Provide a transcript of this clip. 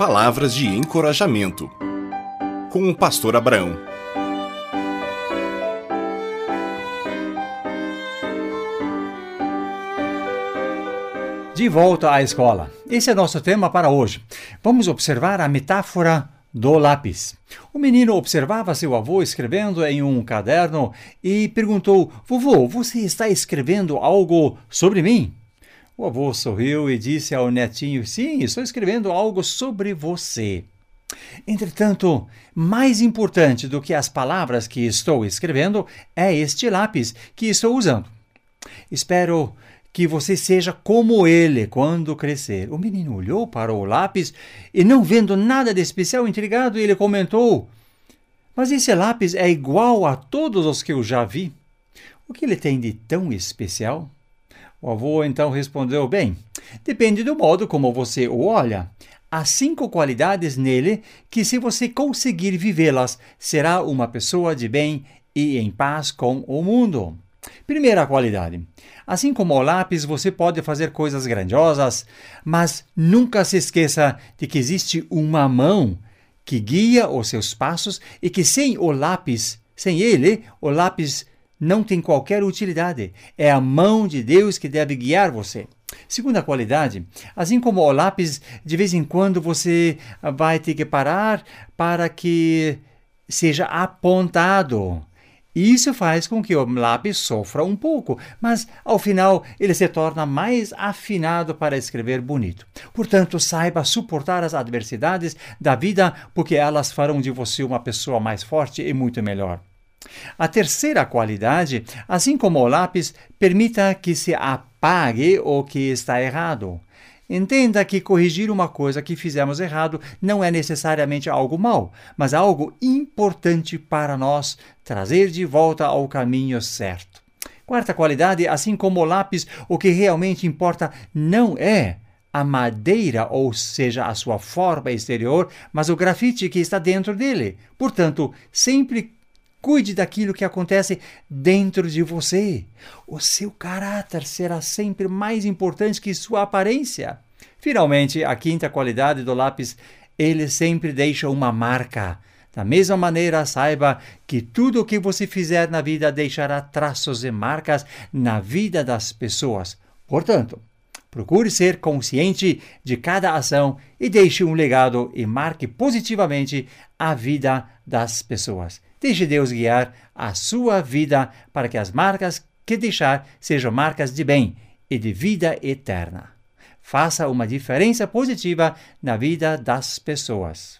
Palavras de encorajamento. Com o pastor Abraão. De volta à escola. Esse é nosso tema para hoje. Vamos observar a metáfora do lápis. O menino observava seu avô escrevendo em um caderno e perguntou: Vovô, você está escrevendo algo sobre mim? O avô sorriu e disse ao netinho: Sim, estou escrevendo algo sobre você. Entretanto, mais importante do que as palavras que estou escrevendo é este lápis que estou usando. Espero que você seja como ele quando crescer. O menino olhou para o lápis e, não vendo nada de especial, intrigado, ele comentou: Mas esse lápis é igual a todos os que eu já vi. O que ele tem de tão especial? O avô então respondeu: Bem, depende do modo como você o olha. Há cinco qualidades nele que, se você conseguir vivê-las, será uma pessoa de bem e em paz com o mundo. Primeira qualidade: assim como o lápis, você pode fazer coisas grandiosas, mas nunca se esqueça de que existe uma mão que guia os seus passos e que sem o lápis, sem ele, o lápis não tem qualquer utilidade. É a mão de Deus que deve guiar você. Segunda qualidade, assim como o lápis, de vez em quando você vai ter que parar para que seja apontado. Isso faz com que o lápis sofra um pouco, mas ao final ele se torna mais afinado para escrever bonito. Portanto, saiba suportar as adversidades da vida, porque elas farão de você uma pessoa mais forte e muito melhor. A terceira qualidade, assim como o lápis, permita que se apague o que está errado. Entenda que corrigir uma coisa que fizemos errado não é necessariamente algo mal, mas algo importante para nós trazer de volta ao caminho certo. Quarta qualidade, assim como o lápis, o que realmente importa não é a madeira, ou seja, a sua forma exterior, mas o grafite que está dentro dele. Portanto, sempre Cuide daquilo que acontece dentro de você. O seu caráter será sempre mais importante que sua aparência. Finalmente, a quinta qualidade do lápis, ele sempre deixa uma marca. Da mesma maneira, saiba que tudo o que você fizer na vida deixará traços e marcas na vida das pessoas. Portanto, procure ser consciente de cada ação e deixe um legado e marque positivamente a vida das pessoas. Deixe Deus guiar a sua vida para que as marcas que deixar sejam marcas de bem e de vida eterna. Faça uma diferença positiva na vida das pessoas.